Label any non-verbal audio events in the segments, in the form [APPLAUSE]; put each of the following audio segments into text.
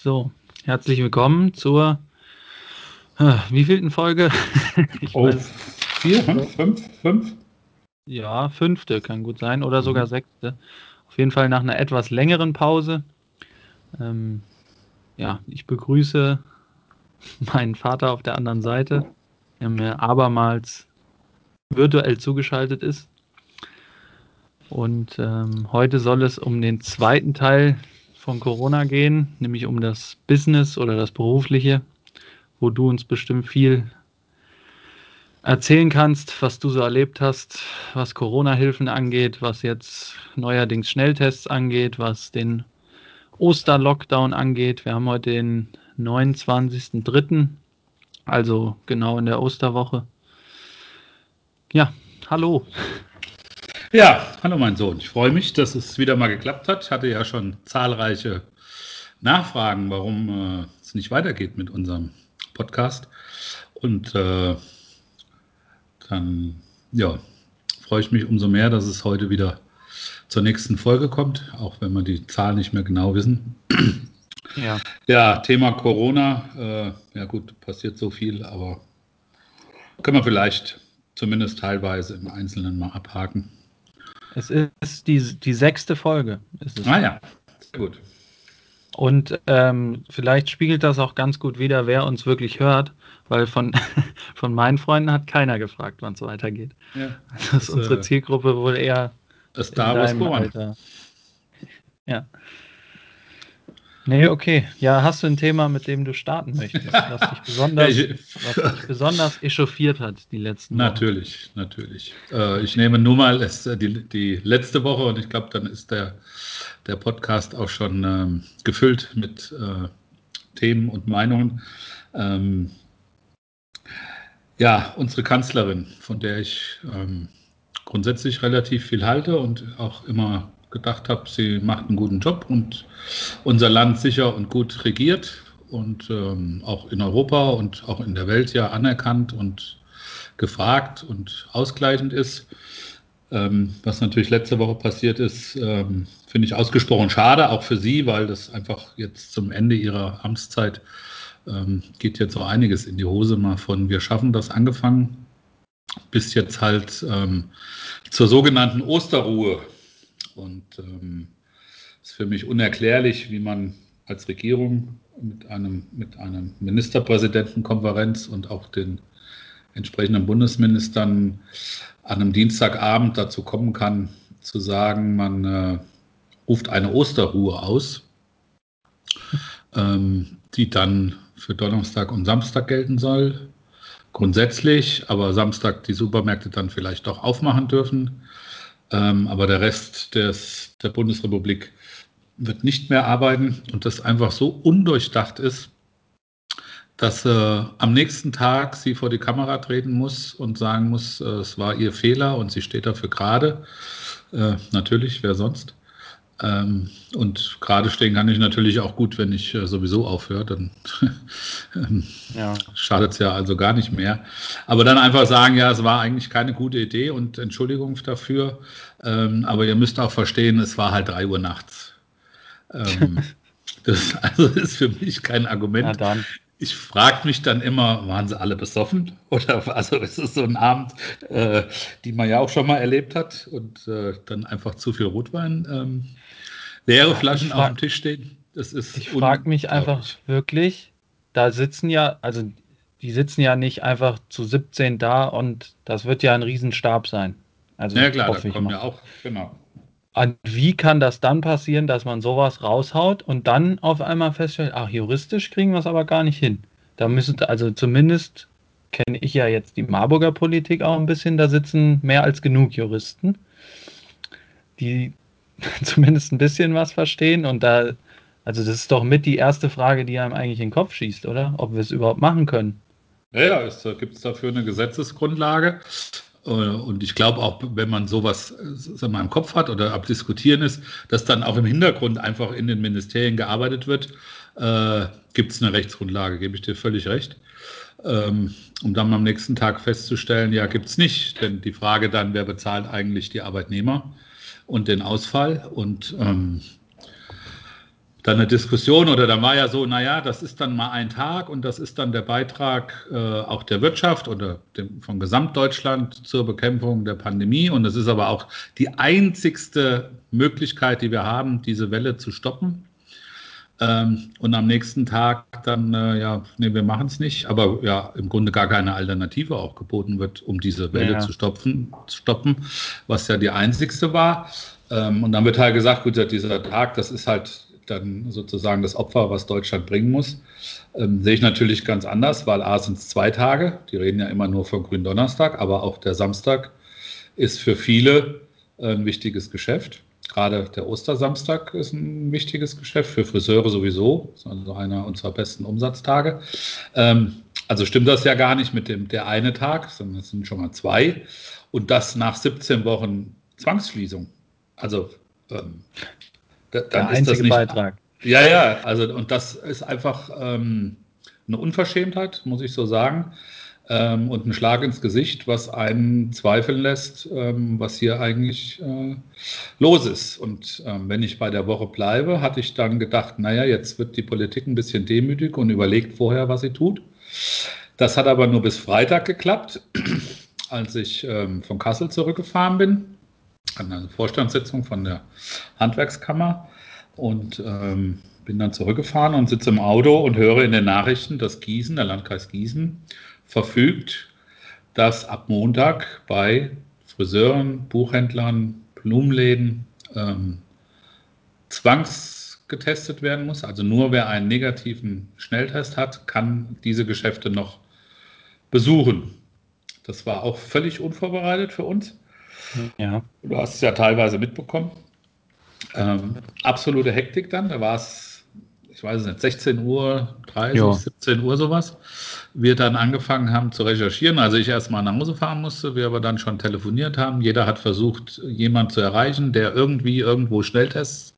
So, herzlich willkommen zur äh, wievielten Folge? [LAUGHS] ich oh, weiß. vier, fünf, fünf, fünf? Ja, fünfte kann gut sein oder sogar mhm. sechste. Auf jeden Fall nach einer etwas längeren Pause. Ähm, ja, ich begrüße [LAUGHS] meinen Vater auf der anderen Seite, der mir abermals virtuell zugeschaltet ist. Und ähm, heute soll es um den zweiten Teil von Corona gehen, nämlich um das Business oder das Berufliche, wo du uns bestimmt viel erzählen kannst, was du so erlebt hast, was Corona-Hilfen angeht, was jetzt neuerdings Schnelltests angeht, was den Oster-Lockdown angeht. Wir haben heute den 29.03., also genau in der Osterwoche. Ja, hallo. Ja, hallo mein Sohn. Ich freue mich, dass es wieder mal geklappt hat. Ich hatte ja schon zahlreiche Nachfragen, warum äh, es nicht weitergeht mit unserem Podcast. Und äh, dann ja, freue ich mich umso mehr, dass es heute wieder zur nächsten Folge kommt, auch wenn wir die Zahlen nicht mehr genau wissen. Ja, ja Thema Corona. Äh, ja gut, passiert so viel, aber können wir vielleicht zumindest teilweise im Einzelnen mal abhaken. Es ist die, die sechste Folge. Ist es. Ah ja, sehr gut. Und ähm, vielleicht spiegelt das auch ganz gut wider, wer uns wirklich hört, weil von, [LAUGHS] von meinen Freunden hat keiner gefragt, wann es weitergeht. Ja, das, das ist unsere äh, Zielgruppe wohl eher Star Wars Alter. Ja. Nee, okay. Ja, hast du ein Thema, mit dem du starten möchtest, was dich besonders, [LAUGHS] was dich besonders echauffiert hat die letzten Wochen? Natürlich, natürlich. Äh, ich nehme nur mal es, äh, die, die letzte Woche und ich glaube, dann ist der, der Podcast auch schon ähm, gefüllt mit äh, Themen und Meinungen. Ähm, ja, unsere Kanzlerin, von der ich ähm, grundsätzlich relativ viel halte und auch immer gedacht habe, sie macht einen guten Job und unser Land sicher und gut regiert und ähm, auch in Europa und auch in der Welt ja anerkannt und gefragt und ausgleichend ist. Ähm, was natürlich letzte Woche passiert ist, ähm, finde ich ausgesprochen schade, auch für Sie, weil das einfach jetzt zum Ende Ihrer Amtszeit ähm, geht jetzt so einiges in die Hose, mal von wir schaffen das angefangen bis jetzt halt ähm, zur sogenannten Osterruhe und ähm, ist für mich unerklärlich, wie man als Regierung mit einem, mit einem Ministerpräsidentenkonferenz und auch den entsprechenden Bundesministern an einem Dienstagabend dazu kommen kann, zu sagen, man äh, ruft eine Osterruhe aus, ähm, die dann für Donnerstag und Samstag gelten soll. Grundsätzlich, aber Samstag die Supermärkte dann vielleicht doch aufmachen dürfen. Ähm, aber der Rest des, der Bundesrepublik wird nicht mehr arbeiten und das einfach so undurchdacht ist, dass äh, am nächsten Tag sie vor die Kamera treten muss und sagen muss, äh, es war ihr Fehler und sie steht dafür gerade. Äh, natürlich, wer sonst? Ähm, und gerade stehen kann ich natürlich auch gut, wenn ich äh, sowieso aufhöre, dann ähm, [LAUGHS] ja. schadet es ja also gar nicht mehr. Aber dann einfach sagen, ja, es war eigentlich keine gute Idee und Entschuldigung dafür. Ähm, aber ihr müsst auch verstehen, es war halt drei Uhr nachts. Ähm, [LAUGHS] das also ist für mich kein Argument. Ich frage mich dann immer, waren sie alle besoffen? Oder also ist es so ein Abend, äh, die man ja auch schon mal erlebt hat und äh, dann einfach zu viel Rotwein ähm, leere Flaschen frag, auf dem Tisch stehen. Das ist ich frage mich einfach wirklich, da sitzen ja, also die sitzen ja nicht einfach zu 17 da und das wird ja ein Riesenstab sein. Also ja klar, da kommen ja auch, genau. Und wie kann das dann passieren, dass man sowas raushaut und dann auf einmal feststellt, ach, juristisch kriegen wir es aber gar nicht hin. Da müssen, also zumindest kenne ich ja jetzt die Marburger Politik auch ein bisschen, da sitzen mehr als genug Juristen, die [LAUGHS] zumindest ein bisschen was verstehen. Und da, also das ist doch mit die erste Frage, die einem eigentlich in den Kopf schießt, oder? Ob wir es überhaupt machen können. Ja, ja gibt es dafür eine Gesetzesgrundlage? Äh, und ich glaube auch, wenn man sowas sagen wir, im Kopf hat oder abdiskutieren ist, dass dann auch im Hintergrund einfach in den Ministerien gearbeitet wird, äh, gibt es eine Rechtsgrundlage, gebe ich dir völlig recht. Ähm, um dann am nächsten Tag festzustellen, ja, gibt es nicht. Denn die Frage dann, wer bezahlt eigentlich die Arbeitnehmer? Und den Ausfall. Und ähm, dann eine Diskussion oder dann war ja so, naja, das ist dann mal ein Tag und das ist dann der Beitrag äh, auch der Wirtschaft oder dem, von Gesamtdeutschland zur Bekämpfung der Pandemie. Und es ist aber auch die einzigste Möglichkeit, die wir haben, diese Welle zu stoppen. Ähm, und am nächsten Tag dann, äh, ja, nee, wir machen es nicht, aber ja, im Grunde gar keine Alternative auch geboten wird, um diese Welle ja. zu stopfen, stoppen, was ja die einzigste war. Ähm, und dann wird halt gesagt, gut, dieser Tag, das ist halt dann sozusagen das Opfer, was Deutschland bringen muss. Ähm, sehe ich natürlich ganz anders, weil A sind es zwei Tage, die reden ja immer nur von Gründonnerstag, aber auch der Samstag ist für viele ein wichtiges Geschäft. Gerade der Ostersamstag ist ein wichtiges Geschäft, für Friseure sowieso, ist also einer unserer besten Umsatztage. Ähm, also stimmt das ja gar nicht mit dem der eine Tag, sondern es sind schon mal zwei. Und das nach 17 Wochen Zwangsschließung. Also ähm, da, dann der einzige nicht, Beitrag. Ja, ja, also und das ist einfach ähm, eine Unverschämtheit, muss ich so sagen. Ähm, und ein Schlag ins Gesicht, was einen zweifeln lässt, ähm, was hier eigentlich äh, los ist. Und ähm, wenn ich bei der Woche bleibe, hatte ich dann gedacht, naja, jetzt wird die Politik ein bisschen demütig und überlegt vorher, was sie tut. Das hat aber nur bis Freitag geklappt, [CLEARS THROAT] als ich ähm, von Kassel zurückgefahren bin an eine Vorstandssitzung von der Handwerkskammer und ähm, bin dann zurückgefahren und sitze im Auto und höre in den Nachrichten, dass Gießen, der Landkreis Gießen, verfügt, dass ab Montag bei Friseuren, Buchhändlern, Blumenläden ähm, zwangsgetestet werden muss. Also nur wer einen negativen Schnelltest hat, kann diese Geschäfte noch besuchen. Das war auch völlig unvorbereitet für uns. Ja. Du hast es ja teilweise mitbekommen. Ähm, absolute Hektik dann. Da war es, ich weiß es nicht, 16 Uhr, 30, jo. 17 Uhr sowas. Wir dann angefangen haben zu recherchieren. Also ich erst mal nach Hause fahren musste, wir aber dann schon telefoniert haben. Jeder hat versucht, jemanden zu erreichen, der irgendwie irgendwo Schnelltests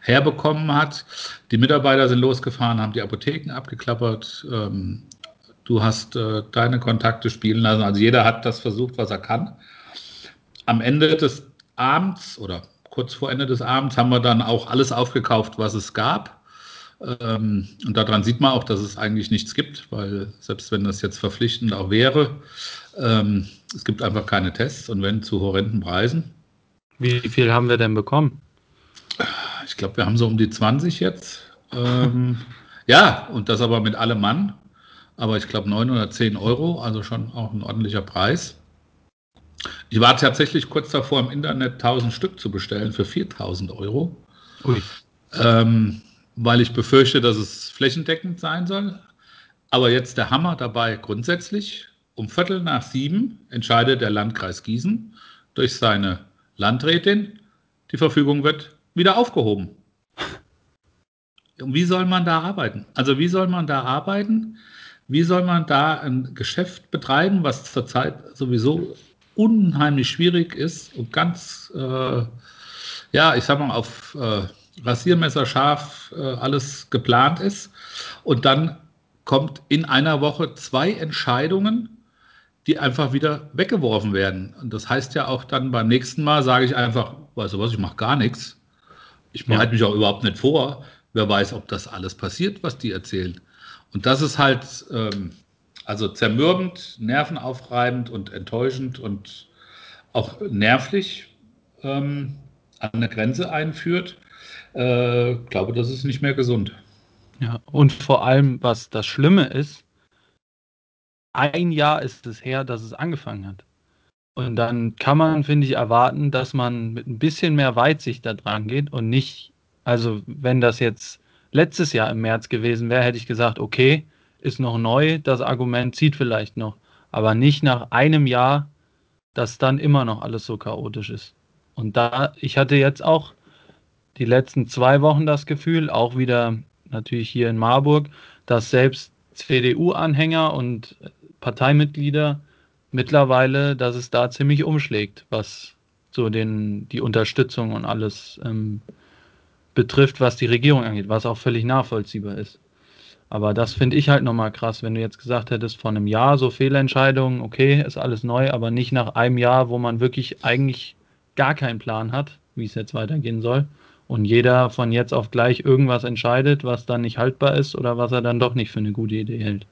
herbekommen hat. Die Mitarbeiter sind losgefahren, haben die Apotheken abgeklappert. Ähm, du hast äh, deine Kontakte spielen lassen. Also jeder hat das versucht, was er kann am Ende des Abends oder kurz vor Ende des Abends haben wir dann auch alles aufgekauft, was es gab. Ähm, und daran sieht man auch, dass es eigentlich nichts gibt, weil selbst wenn das jetzt verpflichtend auch wäre, ähm, es gibt einfach keine Tests und wenn zu horrenden Preisen. Wie viel haben wir denn bekommen? Ich glaube, wir haben so um die 20 jetzt. Ähm, [LAUGHS] ja, und das aber mit allem Mann. Aber ich glaube 9 oder 10 Euro, also schon auch ein ordentlicher Preis. Ich war tatsächlich kurz davor, im Internet 1000 Stück zu bestellen für 4000 Euro. Ähm, weil ich befürchte, dass es flächendeckend sein soll. Aber jetzt der Hammer dabei grundsätzlich. Um Viertel nach sieben entscheidet der Landkreis Gießen durch seine Landrätin, die Verfügung wird wieder aufgehoben. Und wie soll man da arbeiten? Also wie soll man da arbeiten? Wie soll man da ein Geschäft betreiben, was zurzeit sowieso unheimlich schwierig ist und ganz, äh, ja, ich sag mal, auf äh, Rasiermesser scharf äh, alles geplant ist. Und dann kommt in einer Woche zwei Entscheidungen, die einfach wieder weggeworfen werden. Und das heißt ja auch dann beim nächsten Mal sage ich einfach, weißt du was, ich mache gar nichts. Ich bereite ja. mich auch überhaupt nicht vor. Wer weiß, ob das alles passiert, was die erzählen. Und das ist halt, ähm, also zermürbend, nervenaufreibend und enttäuschend und auch nervlich ähm, an eine Grenze einführt. Äh, glaube, das ist nicht mehr gesund. Ja, und vor allem, was das Schlimme ist, ein Jahr ist es her, dass es angefangen hat. Und dann kann man, finde ich, erwarten, dass man mit ein bisschen mehr Weitsicht da dran geht und nicht, also wenn das jetzt letztes Jahr im März gewesen wäre, hätte ich gesagt, okay, ist noch neu, das Argument zieht vielleicht noch, aber nicht nach einem Jahr, dass dann immer noch alles so chaotisch ist. Und da, ich hatte jetzt auch die letzten zwei Wochen das Gefühl, auch wieder natürlich hier in Marburg, dass selbst CDU-Anhänger und Parteimitglieder mittlerweile, dass es da ziemlich umschlägt, was so den, die Unterstützung und alles ähm, betrifft, was die Regierung angeht, was auch völlig nachvollziehbar ist. Aber das finde ich halt nochmal krass, wenn du jetzt gesagt hättest, vor einem Jahr so Fehlentscheidungen, okay, ist alles neu, aber nicht nach einem Jahr, wo man wirklich eigentlich gar keinen Plan hat, wie es jetzt weitergehen soll und jeder von jetzt auf gleich irgendwas entscheidet, was dann nicht haltbar ist oder was er dann doch nicht für eine gute Idee hält.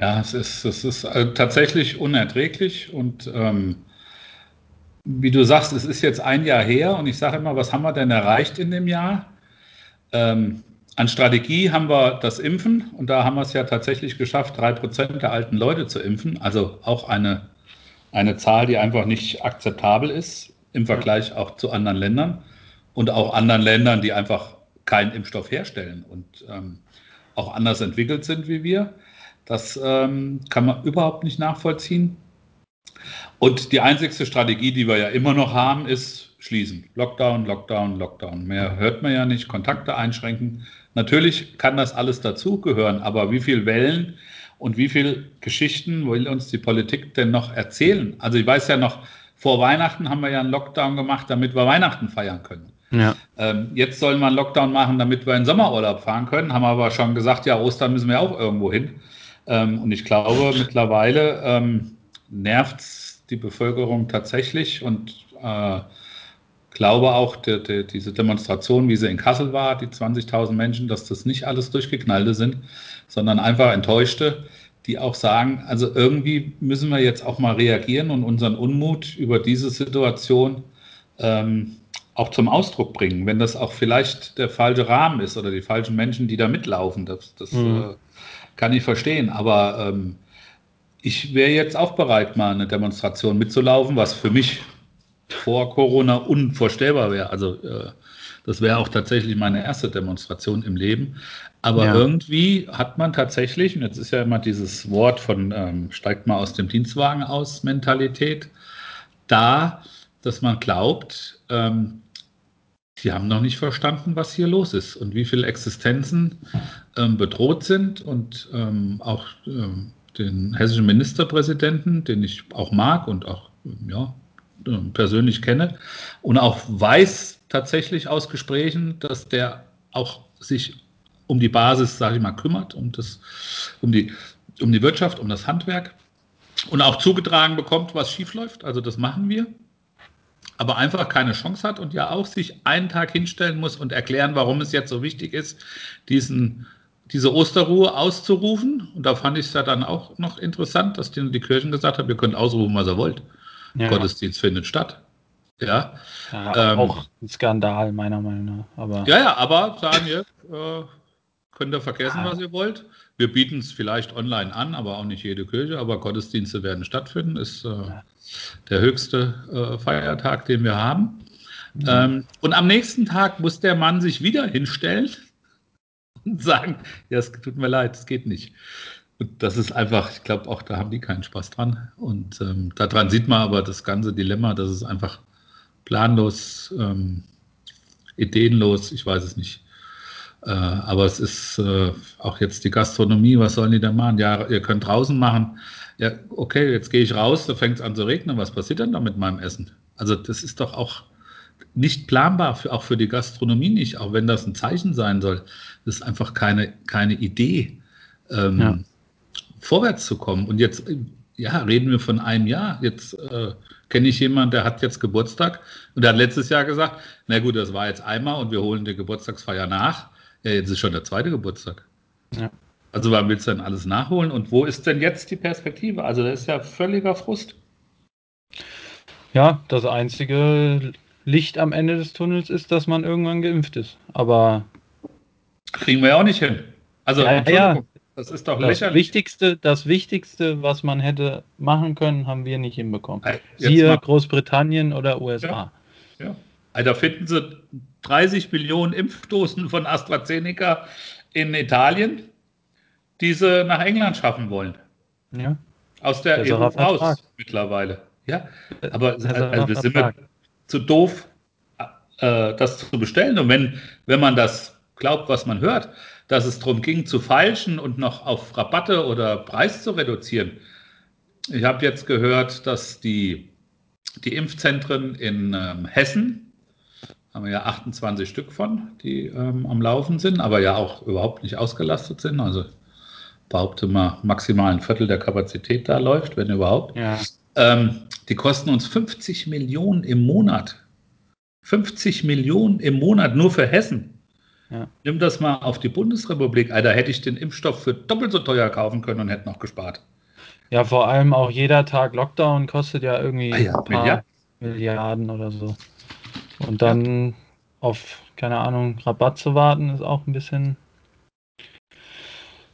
Ja, es ist, es ist äh, tatsächlich unerträglich und ähm, wie du sagst, es ist jetzt ein Jahr her und ich sage immer, was haben wir denn erreicht in dem Jahr? Ähm, an Strategie haben wir das Impfen und da haben wir es ja tatsächlich geschafft, drei Prozent der alten Leute zu impfen. Also auch eine, eine Zahl, die einfach nicht akzeptabel ist im Vergleich auch zu anderen Ländern und auch anderen Ländern, die einfach keinen Impfstoff herstellen und ähm, auch anders entwickelt sind wie wir. Das ähm, kann man überhaupt nicht nachvollziehen. Und die einzigste Strategie, die wir ja immer noch haben, ist schließen. Lockdown, Lockdown, Lockdown. Mehr hört man ja nicht. Kontakte einschränken. Natürlich kann das alles dazugehören, aber wie viele Wellen und wie viele Geschichten will uns die Politik denn noch erzählen? Also ich weiß ja noch, vor Weihnachten haben wir ja einen Lockdown gemacht, damit wir Weihnachten feiern können. Ja. Ähm, jetzt sollen wir einen Lockdown machen, damit wir in Sommerurlaub fahren können. Haben aber schon gesagt, ja, Ostern müssen wir auch irgendwo hin. Ähm, und ich glaube, mittlerweile ähm, nervt die Bevölkerung tatsächlich und äh, glaube auch, die, die, diese Demonstration, wie sie in Kassel war, die 20.000 Menschen, dass das nicht alles Durchgeknallte sind, sondern einfach Enttäuschte, die auch sagen, also irgendwie müssen wir jetzt auch mal reagieren und unseren Unmut über diese Situation ähm, auch zum Ausdruck bringen, wenn das auch vielleicht der falsche Rahmen ist oder die falschen Menschen, die da mitlaufen. Das, das mhm. äh, kann ich verstehen. Aber ähm, ich wäre jetzt auch bereit, mal eine Demonstration mitzulaufen, was für mich vor Corona unvorstellbar wäre. Also äh, das wäre auch tatsächlich meine erste Demonstration im Leben. Aber ja. irgendwie hat man tatsächlich, und jetzt ist ja immer dieses Wort von ähm, steigt mal aus dem Dienstwagen aus Mentalität, da, dass man glaubt, ähm, die haben noch nicht verstanden, was hier los ist und wie viele Existenzen ähm, bedroht sind und ähm, auch ähm, den hessischen Ministerpräsidenten, den ich auch mag und auch ja, persönlich kenne und auch weiß tatsächlich aus Gesprächen, dass der auch sich um die Basis, sage ich mal, kümmert, um, das, um, die, um die Wirtschaft, um das Handwerk und auch zugetragen bekommt, was schiefläuft. Also das machen wir. Aber einfach keine Chance hat und ja auch sich einen Tag hinstellen muss und erklären, warum es jetzt so wichtig ist, diesen, diese Osterruhe auszurufen. Und da fand ich es ja dann auch noch interessant, dass die, die Kirchen gesagt haben, ihr könnt ausrufen, was ihr wollt. Ja, Gottesdienst ja. findet statt. Ja, ja ähm, auch ein Skandal, meiner Meinung nach. Aber ja, ja, aber sagen wir, äh, könnt ihr vergessen, was ihr wollt. Wir bieten es vielleicht online an, aber auch nicht jede Kirche. Aber Gottesdienste werden stattfinden. Ist äh, der höchste äh, Feiertag, den wir haben. Mhm. Ähm, und am nächsten Tag muss der Mann sich wieder hinstellen [LAUGHS] und sagen: Ja, es tut mir leid, es geht nicht. Und das ist einfach, ich glaube, auch da haben die keinen Spaß dran. Und ähm, daran sieht man aber das ganze Dilemma, dass es einfach planlos, ähm, ideenlos, ich weiß es nicht. Äh, aber es ist äh, auch jetzt die Gastronomie, was sollen die denn machen? Ja, ihr könnt draußen machen. Ja, okay, jetzt gehe ich raus, da fängt es an zu regnen. Was passiert dann da mit meinem Essen? Also das ist doch auch nicht planbar, für, auch für die Gastronomie nicht, auch wenn das ein Zeichen sein soll. Das ist einfach keine, keine Idee. Ähm, ja vorwärts zu kommen. Und jetzt, ja, reden wir von einem Jahr. Jetzt äh, kenne ich jemanden, der hat jetzt Geburtstag und der hat letztes Jahr gesagt, na gut, das war jetzt einmal und wir holen die Geburtstagsfeier nach. Ja, jetzt ist schon der zweite Geburtstag. Ja. Also wann willst du denn alles nachholen? Und wo ist denn jetzt die Perspektive? Also das ist ja völliger Frust. Ja, das einzige Licht am Ende des Tunnels ist, dass man irgendwann geimpft ist. Aber kriegen wir ja auch nicht hin. Also ja, ja, das ist doch das lächerlich. Wichtigste, das Wichtigste, was man hätte machen können, haben wir nicht hinbekommen. Jetzt Siehe. Großbritannien oder USA. Ja. ja. Da finden sie 30 Millionen Impfdosen von AstraZeneca in Italien, die sie nach England schaffen wollen. Ja. Aus der, der EU raus mittlerweile. Ja, aber also wir sind wir zu doof, äh, das zu bestellen. Und wenn, wenn man das glaubt, was man hört, dass es darum ging, zu falschen und noch auf Rabatte oder Preis zu reduzieren. Ich habe jetzt gehört, dass die, die Impfzentren in ähm, Hessen, haben wir ja 28 Stück von, die ähm, am Laufen sind, aber ja auch überhaupt nicht ausgelastet sind. Also behaupte mal, maximal ein Viertel der Kapazität da läuft, wenn überhaupt. Ja. Ähm, die kosten uns 50 Millionen im Monat 50 Millionen im Monat nur für Hessen. Ja. Nimm das mal auf die Bundesrepublik. Alter, hätte ich den Impfstoff für doppelt so teuer kaufen können und hätte noch gespart. Ja, vor allem auch jeder Tag Lockdown kostet ja irgendwie Ah ja, ein paar Milliarden. Milliarden oder so. Und dann auf, keine Ahnung, Rabatt zu warten, ist auch ein bisschen.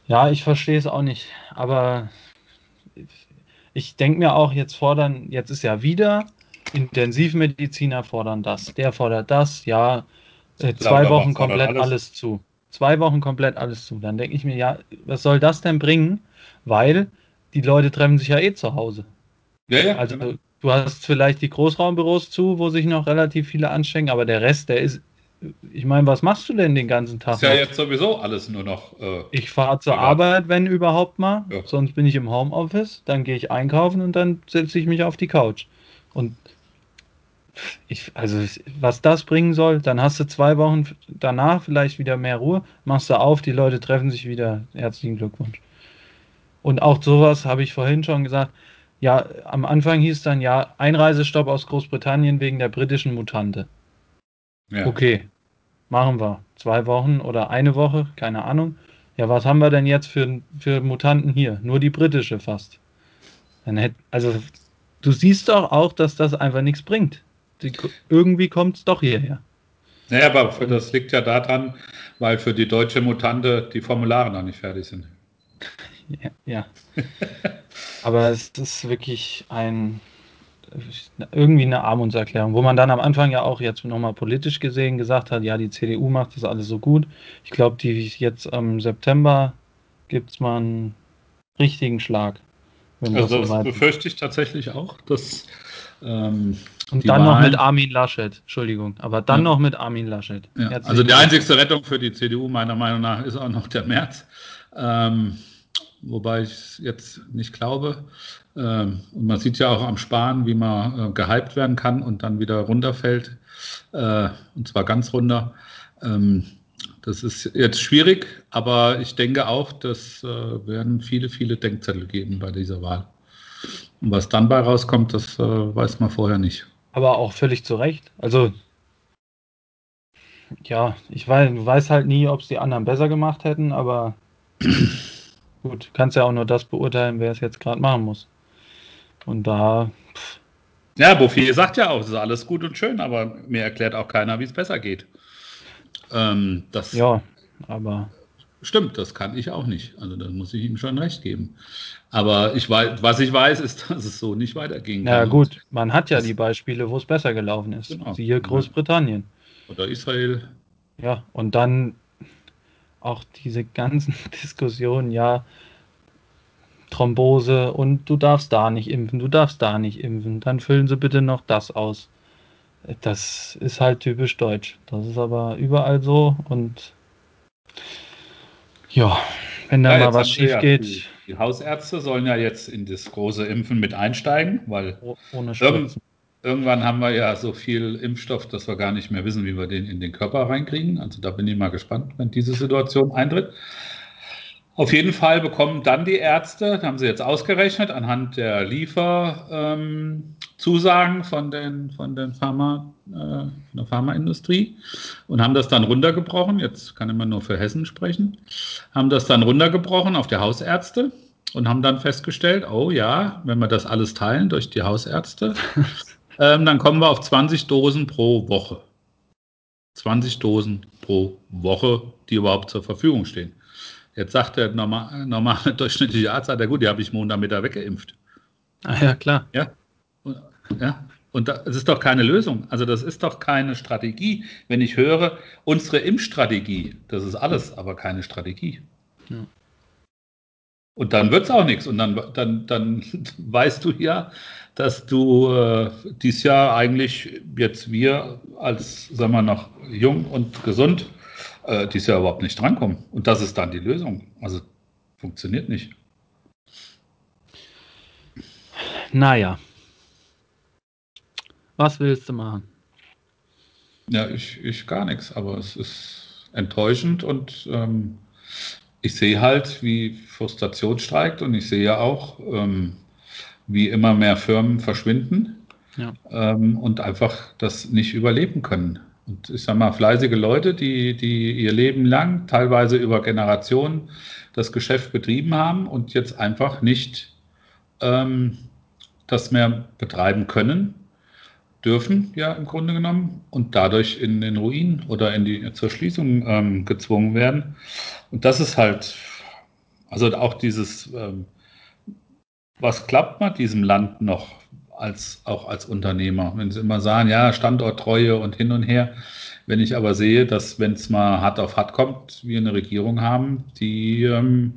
Ja, ich verstehe es auch nicht. Aber ich denke mir auch, jetzt fordern, jetzt ist ja wieder, Intensivmediziner fordern das, der fordert das, ja, äh, zwei Wochen komplett alles. alles. zu. Zwei Wochen komplett alles zu. Dann denke ich mir, ja, was soll das denn bringen? Weil die Leute treffen sich ja eh zu Hause. Ja, ja. Also. Du hast vielleicht die Großraumbüros zu, wo sich noch relativ viele anstecken, aber der Rest, der ist. Ich meine, was machst du denn den ganzen Tag? ist ja noch? jetzt sowieso alles nur noch. Äh, Ich fahre zur Privat. Arbeit, wenn überhaupt mal. Ja. Sonst bin ich im Homeoffice. Dann gehe ich einkaufen und dann setze ich mich auf die Couch. Und ich, also was das bringen soll, dann hast du zwei Wochen danach vielleicht wieder mehr Ruhe, machst du auf, die Leute treffen sich wieder. Herzlichen Glückwunsch. Und auch sowas habe ich vorhin schon gesagt. Ja, am Anfang hieß dann ja Einreisestopp aus Großbritannien wegen der britischen Mutante. ja. Okay, machen wir. Zwei Wochen oder eine Woche, keine Ahnung. Ja, was haben wir denn jetzt für, für Mutanten hier? Nur die britische fast. Dann hätt, also, du siehst doch auch, dass das einfach nichts bringt. Die, irgendwie kommt es doch hierher. Naja, aber für, das liegt ja daran, weil für die deutsche Mutante die Formulare noch nicht fertig sind. [LAUGHS] Ja. ja. [LAUGHS] Aber es ist wirklich ein irgendwie eine Armutserklärung, wo man dann am Anfang ja auch jetzt nochmal politisch gesehen gesagt hat, ja, die CDU macht das alles so gut. Ich glaube, die jetzt am September gibt es mal einen richtigen Schlag. Also das so befürchte ich tatsächlich auch, dass ähm, Und dann noch Wahlen- mit Armin Laschet, Entschuldigung, aber dann Ja. noch mit Armin Laschet. Ja, also die einzigste Rettung für die CDU meiner Meinung nach ist auch noch der März, ähm, wobei ich es jetzt nicht glaube. Ähm, und man sieht ja auch am Sparen, wie man äh, gehypt werden kann und dann wieder runterfällt, äh, und zwar ganz runter. Ähm, das ist jetzt schwierig, aber ich denke auch, dass äh, werden viele, viele Denkzettel geben bei dieser Wahl. Und was dann bei rauskommt, das äh, weiß man vorher nicht. Aber auch völlig zu Recht. Also, ja, ich weiß, du weißt halt nie, ob es die anderen besser gemacht hätten, aber gut, kannst ja auch nur das beurteilen, wer es jetzt gerade machen muss. Und da, Ja, Bouffier sagt ja auch, es ist alles gut und schön, aber mir erklärt auch keiner, wie es besser geht. Ähm, das ja, aber stimmt, das kann ich auch nicht. Also da muss ich ihm schon recht geben. Aber ich weiß, was ich weiß, ist, [LAUGHS] dass es so nicht weitergehen na kann. gut, man hat ja die Beispiele, wo es besser gelaufen ist. Genau. Siehe Großbritannien. Oder Israel. Ja, und dann auch diese ganzen [LAUGHS] Diskussionen, ja, Thrombose und du darfst da nicht impfen, du darfst da nicht impfen, dann füllen sie bitte noch das aus. Das ist halt typisch deutsch. Das ist aber überall so und ja, wenn da Ja, mal was schief ja, geht, Die, die Hausärzte sollen ja jetzt in das große Impfen mit einsteigen, weil o- ohne Spritzen. Irgendwann haben wir ja so viel Impfstoff, dass wir gar nicht mehr wissen, wie wir den in den Körper reinkriegen. Also da bin ich mal gespannt, wenn diese Situation eintritt. Auf jeden Fall bekommen dann die Ärzte, haben sie jetzt ausgerechnet, anhand der Lieferzusagen ähm, von, den, von, den Pharma, äh, von der Pharmaindustrie und haben das dann runtergebrochen. Jetzt kann ich mal nur für Hessen sprechen. Haben das dann runtergebrochen auf die Hausärzte und haben dann festgestellt, oh ja, wenn wir das alles teilen durch die Hausärzte, ähm, dann kommen wir auf 20 Dosen pro Woche. 20 Dosen pro Woche, die überhaupt zur Verfügung stehen. Jetzt sagt der normal, normale [LAUGHS] durchschnittliche Arzt, sagt er, gut, die habe ich Montag Mittag weggeimpft. Ah, ja, klar. Ja, und, ja. und da- das ist doch keine Lösung. Also das ist doch keine Strategie. Wenn ich höre, unsere Impfstrategie, das ist alles, aber keine Strategie. Ja. Und dann wird es auch nichts. Und dann, dann, dann [LAUGHS] weißt du ja, dass du äh, dieses Jahr eigentlich jetzt wir als, sagen wir noch, jung und gesund, äh, dieses Jahr überhaupt nicht drankommen. Und das ist dann die Lösung. Also funktioniert nicht. Naja. Was willst du machen? Ja, ich, ich gar nichts, aber es ist enttäuschend und ähm, ich sehe halt, wie Frustration steigt und ich sehe auch, ähm, wie immer mehr Firmen verschwinden. ja. ähm, und einfach das nicht überleben können. Und ich sage mal, fleißige Leute, die, die ihr Leben lang, teilweise über Generationen, das Geschäft betrieben haben und jetzt einfach nicht ähm, das mehr betreiben können, dürfen ja im Grunde genommen und dadurch in den Ruin oder in die zur Schließung ähm, gezwungen werden. Und das ist halt, also auch dieses, ähm, was klappt man diesem Land noch als auch als Unternehmer? Wenn Sie immer sagen, ja, Standorttreue und hin und her. Wenn ich aber sehe, dass wenn es mal hart auf hart kommt, wir eine Regierung haben, die ähm,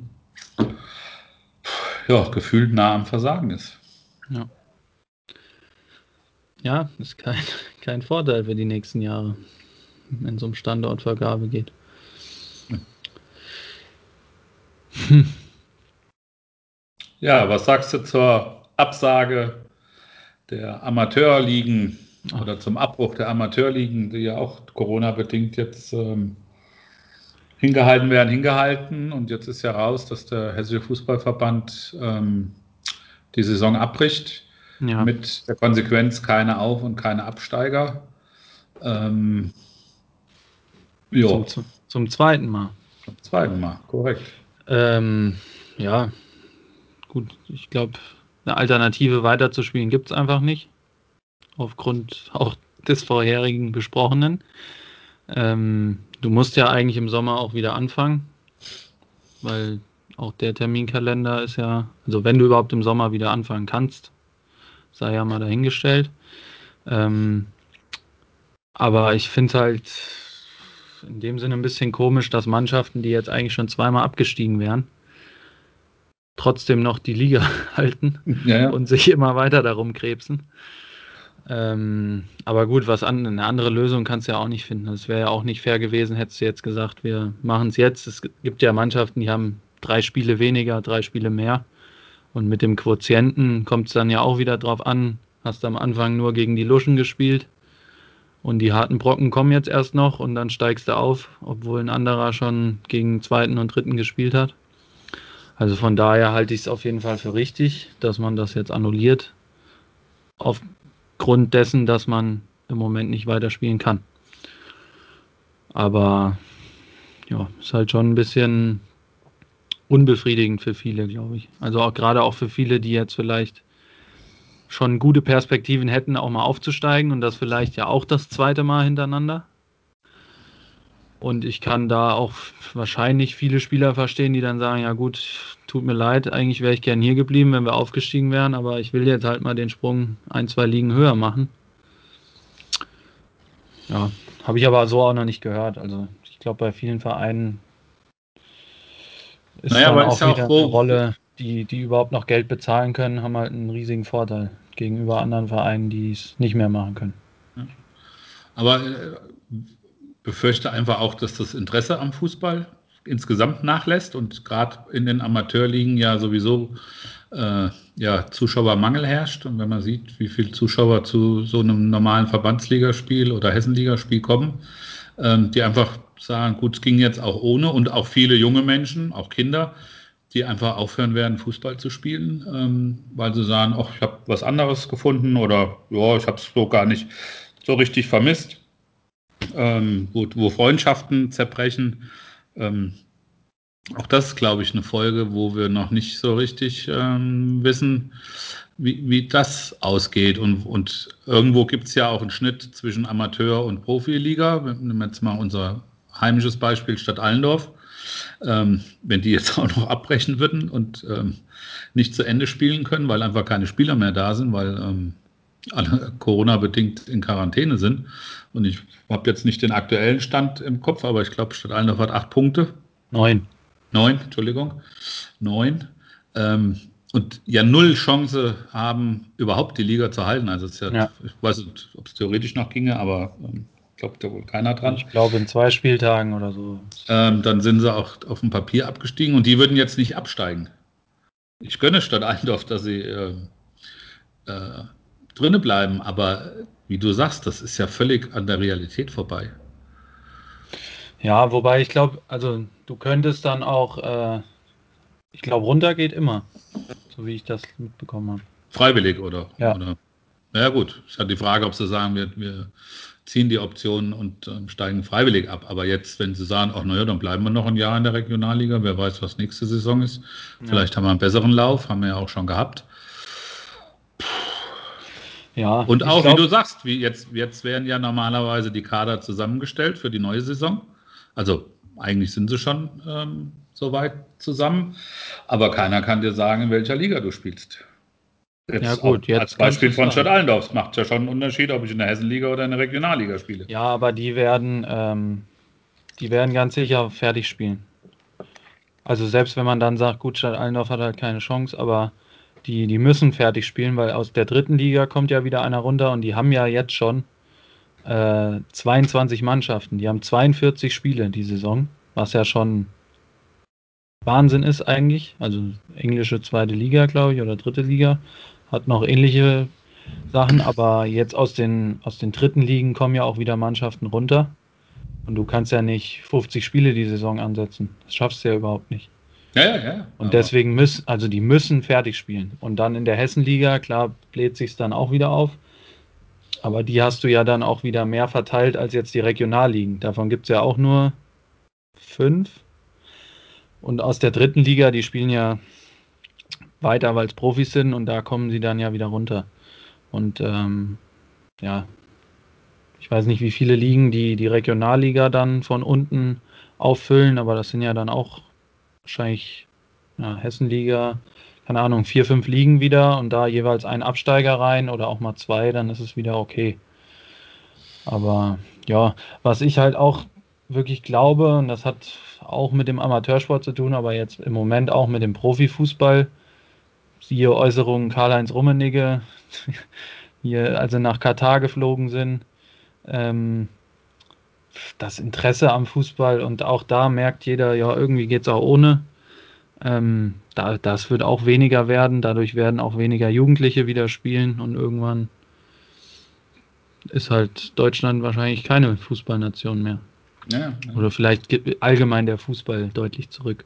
ja, gefühlt nah am Versagen ist. Ja. Ja, ist kein, [LAUGHS] kein Vorteil für die nächsten Jahre, wenn es um Standortvergabe geht. Hm. Ja, was sagst du zur Absage der Amateurligen oder zum Abbruch der Amateurligen, die ja auch Corona-bedingt jetzt ähm, hingehalten werden, hingehalten. Und jetzt ist ja raus, dass der Hessische Fußballverband ähm, die Saison abbricht. Ja. Mit der Konsequenz keine Auf- und keine Absteiger. Ähm, zum, zum, zweiten Mal. Zum zweiten Mal, korrekt. Ähm, ja, gut, ich glaube, eine Alternative weiterzuspielen gibt es einfach nicht. Aufgrund auch des vorherigen Besprochenen. Ähm, du musst ja eigentlich im Sommer auch wieder anfangen, weil auch der Terminkalender ist ja, also wenn du überhaupt im Sommer wieder anfangen kannst, sei ja mal dahingestellt. Ähm, aber ich finde es halt in dem Sinne ein bisschen komisch, dass Mannschaften, die jetzt eigentlich schon zweimal abgestiegen wären, trotzdem noch die Liga [LAUGHS] halten ja, ja. und sich immer weiter darum krebsen. Ähm, aber gut, was an, eine andere Lösung kannst du ja auch nicht finden. Es wäre ja auch nicht fair gewesen, hättest du jetzt gesagt, wir machen es jetzt. Es gibt ja Mannschaften, die haben drei Spiele weniger, drei Spiele mehr. Und mit dem Quotienten kommt es dann ja auch wieder drauf an. Hast am Anfang nur gegen die Luschen gespielt. Und die harten Brocken kommen jetzt erst noch und dann steigst du auf, obwohl ein anderer schon gegen zweiten und dritten gespielt hat. Also von daher halte ich es auf jeden Fall für richtig, dass man das jetzt annulliert. Aufgrund dessen, dass man im Moment nicht weiterspielen kann. Aber ja, ist halt schon ein bisschen unbefriedigend für viele, glaube ich. Also auch gerade auch für viele, die jetzt vielleicht schon gute Perspektiven hätten, auch mal aufzusteigen und das vielleicht ja auch das zweite Mal hintereinander. Und ich kann da auch wahrscheinlich viele Spieler verstehen, die dann sagen, ja gut, tut mir leid, eigentlich wäre ich gern hier geblieben, wenn wir aufgestiegen wären, aber ich will jetzt halt mal den Sprung ein, zwei Ligen höher machen. Ja, habe ich aber so auch noch nicht gehört. Also ich glaube, bei vielen Vereinen ist naja, dann auch wieder auch eine Rolle, die, die überhaupt noch Geld bezahlen können, haben halt einen riesigen Vorteil gegenüber anderen Vereinen, die es nicht mehr machen können. Aber äh, befürchte einfach auch, dass das Interesse am Fußball insgesamt nachlässt und gerade in den Amateurligen ja sowieso äh, ja, Zuschauermangel herrscht. Und wenn man sieht, wie viele Zuschauer zu so einem normalen Verbandsligaspiel oder Hessenligaspiel kommen, äh, die einfach sagen, gut, es ging jetzt auch ohne und auch viele junge Menschen, auch Kinder, die einfach aufhören werden, Fußball zu spielen, ähm, weil sie sagen, ach, ich habe was anderes gefunden oder ja, ich habe es so gar nicht so richtig vermisst ähm, wo, wo, Freundschaften zerbrechen. Ähm, auch das glaube ich, eine Folge, wo wir noch nicht so richtig ähm, wissen, wie, wie, das ausgeht. Und, und irgendwo gibt es ja auch einen Schnitt zwischen Amateur- und Profiliga. Wir nehmen jetzt mal unser heimisches Beispiel Stadt Allendorf. Ähm, wenn die jetzt [LAUGHS] auch noch abbrechen würden und ähm, nicht zu Ende spielen können, weil einfach keine Spieler mehr da sind, weil ähm, alle Corona-bedingt in Quarantäne sind. Und ich habe jetzt nicht den aktuellen Stand im Kopf, aber ich glaube, Stadt Allendorf hat acht Punkte. Neun. Neun, Entschuldigung. Neun. Ähm, und ja null Chance haben, überhaupt die Liga zu halten. Also ja, ja. ich weiß nicht, ob es theoretisch noch ginge, aber ähm, glaubt da wohl keiner dran. Ich glaube in zwei Spieltagen oder so. Ähm, dann sind sie auch auf dem Papier abgestiegen und die würden jetzt nicht absteigen. Ich gönne Stadt Eindorf, dass sie äh, äh, drinne bleiben, aber wie du sagst, das ist ja völlig an der Realität vorbei. Ja, wobei ich glaube, also du könntest dann auch, äh, ich glaube, runter geht immer, so wie ich das mitbekommen habe. Freiwillig oder? Ja. Oder? Ja gut, ist halt die Frage, ob sie sagen, wir, wir ziehen die Optionen und ähm, steigen freiwillig ab. Aber jetzt, wenn sie sagen, ach naja, dann bleiben wir noch ein Jahr in der Regionalliga, wer weiß, was nächste Saison ist. Ja. Vielleicht haben wir einen besseren Lauf, haben wir ja auch schon gehabt. Ja, und auch, glaub, wie du sagst, wie jetzt, jetzt werden ja normalerweise die Kader zusammengestellt für die neue Saison. Also eigentlich sind sie schon ähm, soweit zusammen, aber keiner kann dir sagen, in welcher Liga du spielst. Jetzt ja gut, jetzt als Beispiel von Stadt Allendorf macht ja schon einen Unterschied, ob ich in der Hessenliga oder in der Regionalliga spiele. Ja, aber die werden, ähm, die werden ganz sicher fertig spielen. Also selbst wenn man dann sagt, gut, Stadt Allendorf hat halt keine Chance, aber die, die müssen fertig spielen, weil aus der dritten Liga kommt ja wieder einer runter und die haben ja jetzt schon äh, 22 Mannschaften. Die haben 42 Spiele die Saison, was ja schon Wahnsinn ist eigentlich. Also englische zweite Liga, glaube ich, oder dritte Liga hat noch ähnliche Sachen, aber jetzt aus den, aus den dritten Ligen kommen ja auch wieder Mannschaften runter. Und du kannst ja nicht 50 Spiele die Saison ansetzen. Das schaffst du ja überhaupt nicht. Ja, ja, ja. Und deswegen müssen, also die müssen fertig spielen. Und dann in der Hessenliga, klar, bläht sich dann auch wieder auf. Aber die hast du ja dann auch wieder mehr verteilt als jetzt die Regionalligen. Davon gibt es ja auch nur fünf. Und aus der dritten Liga, die spielen ja weiter, weil es Profis sind und da kommen sie dann ja wieder runter. Und ähm, ja, ich weiß nicht, wie viele Ligen die, die Regionalliga dann von unten auffüllen, aber das sind ja dann auch wahrscheinlich ja, Hessenliga, keine Ahnung, vier, fünf Ligen wieder und da jeweils ein Absteiger rein oder auch mal zwei, dann ist es wieder okay. Aber ja, was ich halt auch wirklich glaube, und das hat auch mit dem Amateursport zu tun, aber jetzt im Moment auch mit dem Profifußball, siehe Äußerungen Karl-Heinz Rummenigge, [LAUGHS] hier, als sie nach Katar geflogen sind. Ähm, das Interesse am Fußball und auch da merkt jeder, ja, irgendwie geht es auch ohne. Ähm, da, das wird auch weniger werden, dadurch werden auch weniger Jugendliche wieder spielen und irgendwann ist halt Deutschland wahrscheinlich keine Fußballnation mehr. Ja, ja. Oder vielleicht allgemein der Fußball deutlich zurück.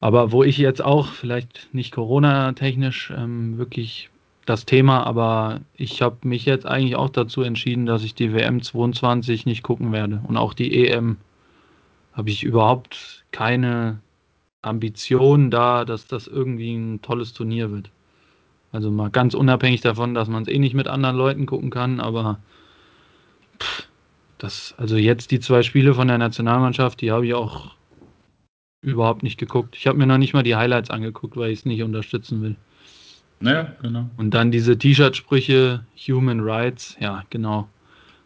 Aber wo ich jetzt auch, vielleicht nicht Corona-technisch, ähm, wirklich das Thema, aber ich habe mich jetzt eigentlich auch dazu entschieden, dass ich die WM 22 nicht gucken werde. Und auch die EM habe ich überhaupt keine Ambition da, dass das irgendwie ein tolles Turnier wird. Also mal ganz unabhängig davon, dass man es eh nicht mit anderen Leuten gucken kann, aber pff, das, also jetzt die zwei Spiele von der Nationalmannschaft, die habe ich auch überhaupt nicht geguckt. Ich habe mir noch nicht mal die Highlights angeguckt, weil ich es nicht unterstützen will. Naja, genau. Und dann diese T-Shirt-Sprüche, Human Rights, ja, genau.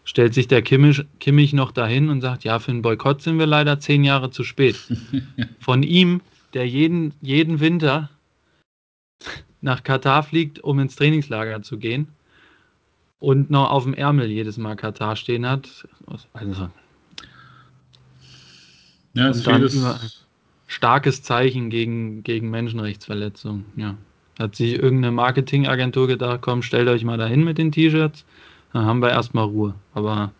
Stellt sich der Kimmich, Kimmich noch dahin und sagt, ja, für einen Boykott sind wir leider zehn Jahre zu spät. [LAUGHS] Von ihm, der jeden, jeden Winter nach Katar fliegt, um ins Trainingslager zu gehen und noch auf dem Ärmel jedes Mal Katar stehen hat. Also, ja, und dann starkes Zeichen gegen, gegen Menschenrechtsverletzungen. Ja. Hat sich irgendeine Marketingagentur gedacht, komm, stellt euch mal dahin mit den T-Shirts, dann haben wir erstmal Ruhe. Aber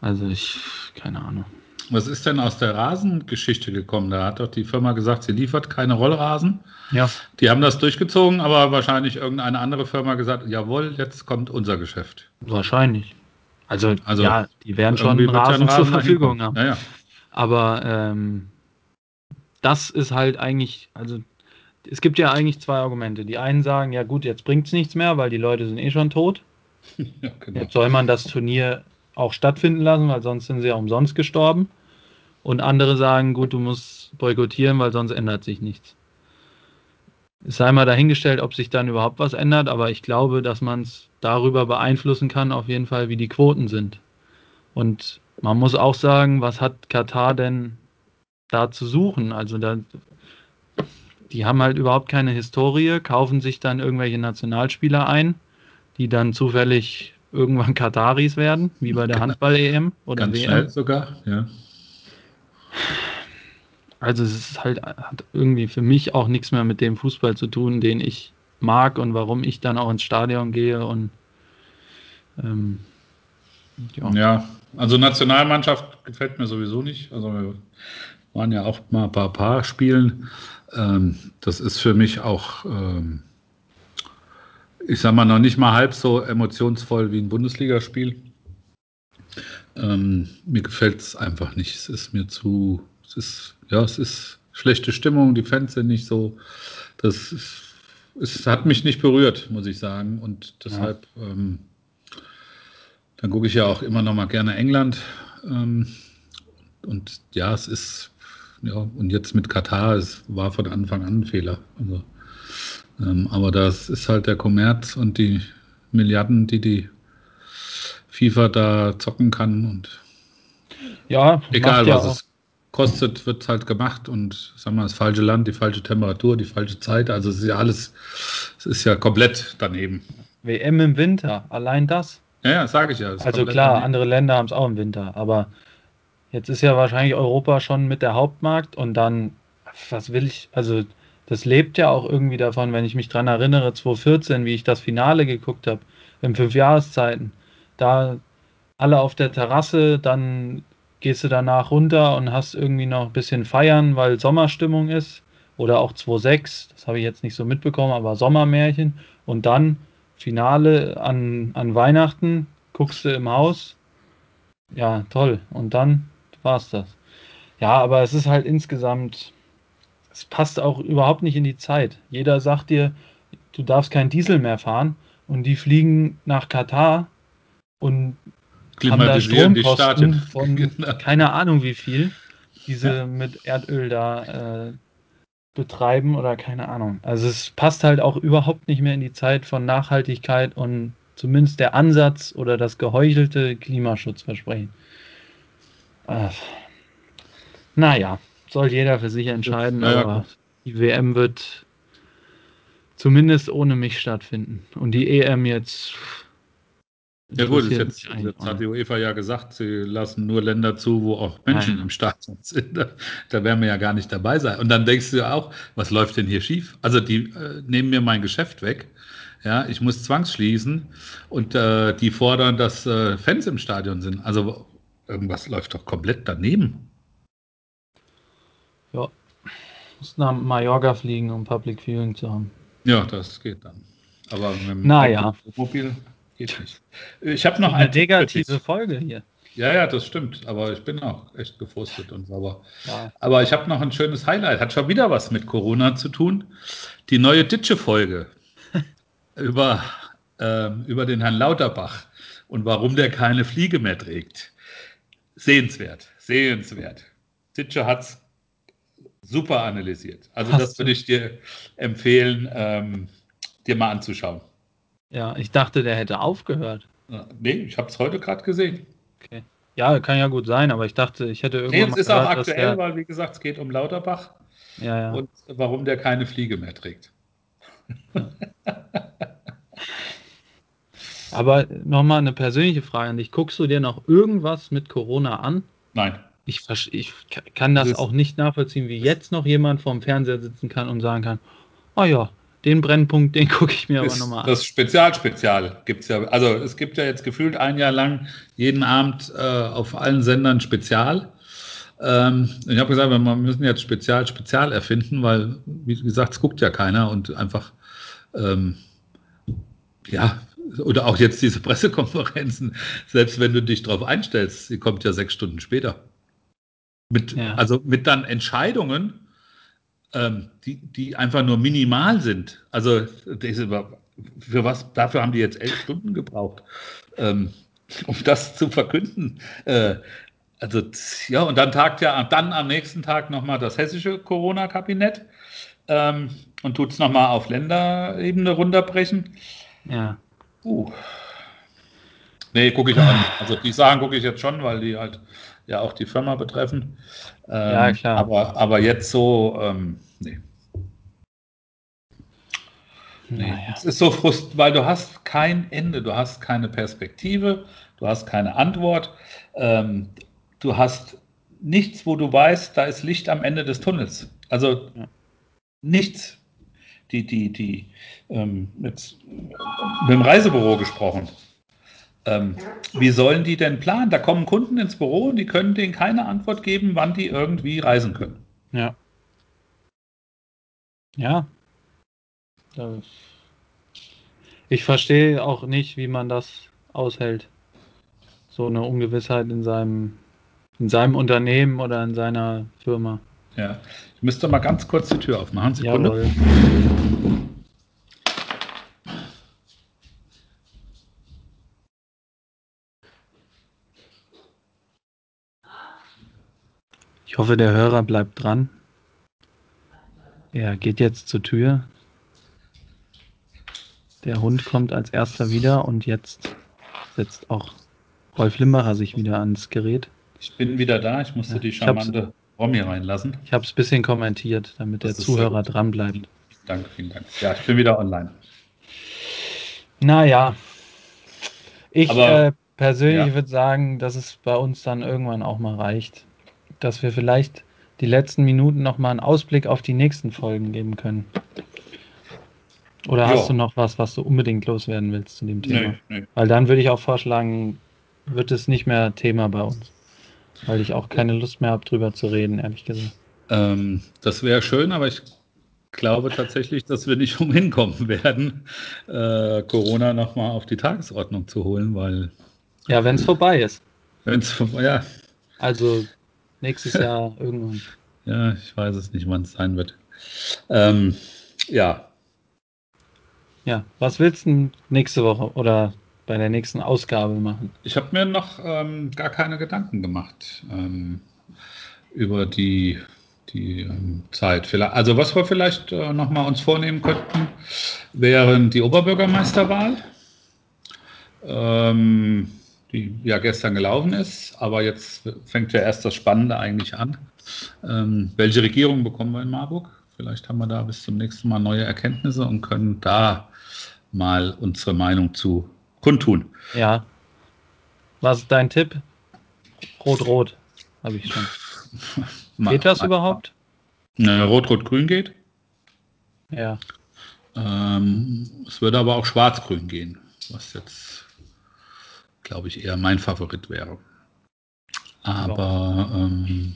also ich, keine Ahnung. Was ist denn aus der Rasengeschichte gekommen? Da hat doch die Firma gesagt, sie liefert keine Rollrasen. Ja. Die haben das durchgezogen, aber wahrscheinlich irgendeine andere Firma gesagt, jawohl, jetzt kommt unser Geschäft. Wahrscheinlich. Also, also ja, die werden schon Rasen, Rasen zur Verfügung haben. Ja, ja. Aber ähm, das ist halt eigentlich, also es gibt ja eigentlich zwei Argumente. Die einen sagen, ja gut, jetzt bringt es nichts mehr, weil die Leute sind eh schon tot. [LAUGHS] ja, genau. Jetzt soll man das Turnier auch stattfinden lassen, weil sonst sind sie ja umsonst gestorben. Und andere sagen, gut, du musst boykottieren, weil sonst ändert sich nichts. Es sei mal dahingestellt, ob sich dann überhaupt was ändert, aber ich glaube, dass man es darüber beeinflussen kann, auf jeden Fall, wie die Quoten sind. Und man muss auch sagen, was hat Katar denn da zu suchen? Also da, die haben halt überhaupt keine Historie, kaufen sich dann irgendwelche Nationalspieler ein, die dann zufällig irgendwann Kataris werden, wie bei der Handball-EM oder Ganz WM. schnell sogar, ja. Also es ist halt hat irgendwie für mich auch nichts mehr mit dem Fußball zu tun, den ich mag und warum ich dann auch ins Stadion gehe und ähm, ja. ja. also Nationalmannschaft gefällt mir sowieso nicht. Also waren ja auch mal ein paar Paar spielen. Ähm, das ist für mich auch ähm, ich sag mal, noch nicht mal halb so emotionsvoll wie ein Bundesligaspiel. Ähm, mir gefällt es einfach nicht. Es ist mir zu, es ist, ja, es ist schlechte Stimmung, die Fans sind nicht so. Das ist, es hat mich nicht berührt, muss ich sagen. Und deshalb, ja. ähm, dann gucke ich ja auch immer noch mal gerne England. Ähm, und ja, es ist, ja, und jetzt mit Katar, es war von Anfang an ein Fehler. Also, ähm, aber das ist halt der Kommerz und die Milliarden, die die FIFA da zocken kann und ja, egal was es kostet, wird halt gemacht und sagen wir das falsche Land, die falsche Temperatur, die falsche Zeit, also es ist ja alles, es ist ja komplett daneben. WM im Winter, allein das. Ja, ja sage ich ja. Also klar, daneben. andere Länder haben es auch im Winter, aber jetzt ist ja wahrscheinlich Europa schon mit der Hauptmarkt und dann, was will ich, also das lebt ja auch irgendwie davon, wenn ich mich dran erinnere, 2014, wie ich das Finale geguckt habe, in fünf Jahreszeiten da alle auf der Terrasse, dann gehst du danach runter und hast irgendwie noch ein bisschen feiern, weil Sommerstimmung ist. Oder auch 2.6, das habe ich jetzt nicht so mitbekommen, aber Sommermärchen. Und dann Finale an, an Weihnachten, guckst du im Haus. Ja, toll. Und dann war es das. Ja, aber es ist halt insgesamt, es passt auch überhaupt nicht in die Zeit. Jeder sagt dir, du darfst kein Diesel mehr fahren und die fliegen nach Katar und haben da Stromkosten [LAUGHS] von genau. keine Ahnung wie viel, diese ja. mit Erdöl da äh, betreiben oder keine Ahnung. Also es passt halt auch überhaupt nicht mehr in die Zeit von Nachhaltigkeit und zumindest der Ansatz oder das geheuchelte Klimaschutzversprechen. Äh, naja, soll jeder für sich entscheiden, ja, aber ja, die WM wird zumindest ohne mich stattfinden. Und die EM jetzt ja gut, jetzt, jetzt, hat die UEFA ja gesagt, sie lassen nur Länder zu, wo auch Menschen Nein. im Stadion sind. Da, da, werden wir ja gar nicht dabei sein. Und dann denkst du ja auch, was läuft denn hier schief? Also die äh, nehmen mir mein Geschäft weg. Ja, ich muss zwangsschließen und äh, die fordern, dass äh, Fans im Stadion sind. Also irgendwas läuft doch komplett daneben. Ja, muss nach Mallorca fliegen, um Public Viewing zu haben. Ja, das geht dann. Aber mit dem naja. Mobil Geht nicht. Ich habe noch eine negative Folge hier. Ja, ja, das stimmt. Aber ich bin auch echt gefrustet und sauber. Ja. Aber ich habe noch ein schönes Highlight. Hat schon wieder was mit Corona zu tun. Die neue Ditsche-Folge [LAUGHS] über, äh, über den Herrn Lauterbach und warum der keine Fliege mehr trägt. Sehenswert, sehenswert. Ditsche hat es super analysiert. Also, Hast das würde ich dir empfehlen, ähm, dir mal anzuschauen. Ja, ich dachte, der hätte aufgehört. Nee, ich habe es heute gerade gesehen. Okay. Ja, kann ja gut sein, aber ich dachte, ich hätte irgendwann. Nee, es ist gehört, auch aktuell, weil, wie gesagt, es geht um Lauterbach ja, ja. und warum der keine Fliege mehr trägt. [LAUGHS] aber nochmal eine persönliche Frage an dich. Guckst du dir noch irgendwas mit Corona an? Nein. Ich, ich kann das, das auch nicht nachvollziehen, wie jetzt noch jemand vorm Fernseher sitzen kann und sagen kann: Oh ja, den Brennpunkt, den [LAUGHS] gucke ich mir aber nochmal an. Das Spezial-Spezial gibt es ja. Also es gibt ja jetzt gefühlt ein Jahr lang jeden Abend äh, auf allen Sendern Spezial. Ähm, ich habe gesagt, wir müssen jetzt Spezial, Spezial erfinden, weil, wie gesagt, es guckt ja keiner und einfach, ähm, ja, oder auch jetzt diese [LAUGHS] Pressekonferenzen, selbst wenn du dich darauf einstellst, sie kommt ja sechs Stunden später. Mit, ja. Also mit dann Entscheidungen, ähm, die, die einfach nur minimal sind. Also für was, dafür haben die jetzt elf Stunden gebraucht, ähm, um das zu verkünden. Äh, also ja, und dann tagt ja dann am nächsten Tag nochmal das hessische Corona-Kabinett ähm, und tut es nochmal auf Länderebene runterbrechen. Ja. Uh. Nee, gucke ich nicht. Also die Sachen gucke ich jetzt schon, weil die halt ja auch die Firma betreffen. Ähm, ja, klar. Aber, aber jetzt so, ähm, nee. Nee, naja. es ist so frust, weil du hast kein Ende, du hast keine Perspektive, du hast keine Antwort, ähm, du hast nichts, wo du weißt, da ist Licht am Ende des Tunnels. Also ja. nichts. Die, die, die, ähm, mit, mit dem Reisebüro gesprochen. Ähm, wie sollen die denn planen? Da kommen Kunden ins Büro und die können denen keine Antwort geben, wann die irgendwie reisen können. Ja. Ja. Ich verstehe auch nicht, wie man das aushält. So eine Ungewissheit in seinem, in seinem Unternehmen oder in seiner Firma. Ja, ich müsste mal ganz kurz die Tür aufmachen. Sekunde. Jawohl. Ich hoffe, der Hörer bleibt dran. Er geht jetzt zur Tür. Der Hund kommt als erster wieder und jetzt setzt auch Rolf Limbacher sich wieder ans Gerät. Ich bin wieder da. Ich musste Ja, die charmante Romy reinlassen. Ich habe es ein bisschen kommentiert, damit Das der Zuhörer gut. dranbleibt. Danke, vielen Dank. Ja, ich bin wieder online. Naja, ich Aber- äh, persönlich ja. würde sagen, dass es bei uns dann irgendwann auch mal reicht, dass wir vielleicht die letzten Minuten noch mal einen Ausblick auf die nächsten Folgen geben können. Oder Ja. hast du noch was, was du unbedingt loswerden willst zu dem Thema? Nee, nee. Weil dann würde ich auch vorschlagen, wird es nicht mehr Thema bei uns. Weil ich auch keine Lust mehr habe, drüber zu reden, ehrlich gesagt. Ähm, das wäre schön, aber ich glaube tatsächlich, dass wir nicht [LAUGHS] umhin kommen werden, äh, Corona nochmal auf die Tagesordnung zu holen, weil Ja, wenn es vorbei ist. wenn es ja, Also nächstes [LAUGHS] Jahr irgendwann. ja, ich weiß es nicht, wann es sein wird. Ähm, ja, Ja, was willst du denn nächste Woche oder bei der nächsten Ausgabe machen? ich habe mir noch ähm, gar keine Gedanken gemacht ähm, über die, die ähm, Zeit. Also was wir vielleicht äh, nochmal uns vornehmen könnten, wären die Oberbürgermeisterwahl, ähm, die ja gestern gelaufen ist, aber jetzt fängt ja erst das Spannende eigentlich an. Ähm, welche Regierung bekommen wir in Marburg? Vielleicht haben wir da bis zum nächsten Mal neue Erkenntnisse und können da mal unsere Meinung zu kundtun. Ja. Was ist dein Tipp? Rot-Rot, habe ich schon. [LAUGHS] Geht das überhaupt? Ne, Rot-Rot-Grün geht. Ja. Ähm, es würde aber auch Schwarz-Grün gehen, was jetzt, glaube ich, eher mein Favorit wäre. Aber ähm,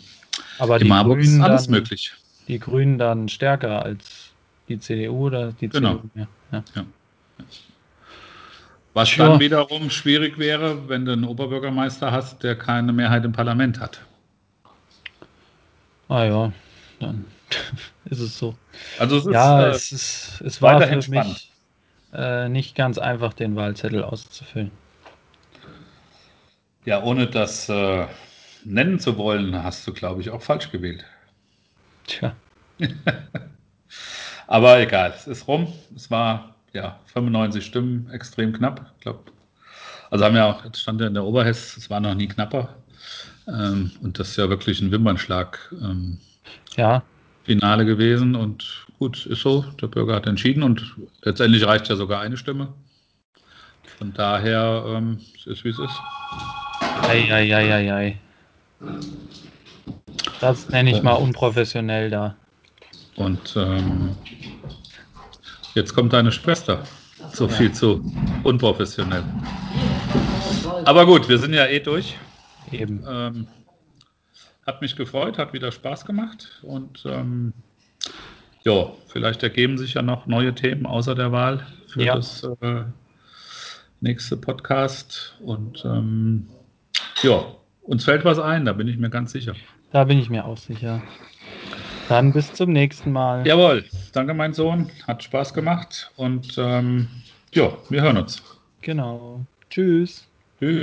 Aber die Marburg ist Grünen, alles dann, möglich. die Grünen dann stärker als die CDU oder die Genau. CDU? Ja. Ja. Was dann wiederum schwierig wäre, wenn du einen Oberbürgermeister hast, der keine Mehrheit im Parlament hat. Ah ja, dann [LAUGHS] ist es so. Also es ist, ja, äh, es, ist, es war weiterhin für mich äh, nicht ganz einfach, den Wahlzettel auszufüllen. ja, ohne das äh, nennen zu wollen, hast du, glaube ich, auch falsch gewählt. Tja, [LAUGHS] Aber egal, es ist rum. Es war ja 95 Stimmen, extrem knapp. Ich glaube, also haben ja auch, jetzt stand ja in der Oberhess, es war noch nie knapper. Ähm, und das ist ja wirklich ein Wimpernschlag ähm, ja, Finale gewesen. Und gut, ist so. Der Bürger hat entschieden und letztendlich reicht ja sogar eine Stimme. Von daher, ähm, es ist wie es ist. Eieieiei. Das nenne ich mal unprofessionell da. Und ähm, jetzt kommt deine Schwester. So viel zu unprofessionell. Aber gut, wir sind ja eh durch. Eben. Ähm, hat mich gefreut, hat wieder Spaß gemacht und ähm, ja, vielleicht ergeben sich ja noch neue Themen außer der Wahl für Ja. das äh, nächste Podcast. Und ähm, ja, uns fällt was ein, da bin ich mir ganz sicher. Da bin ich mir auch sicher. Dann bis zum nächsten Mal. Jawohl, danke mein Sohn, hat Spaß gemacht und ähm, ja, wir hören uns. Genau. Tschüss. Tschüss.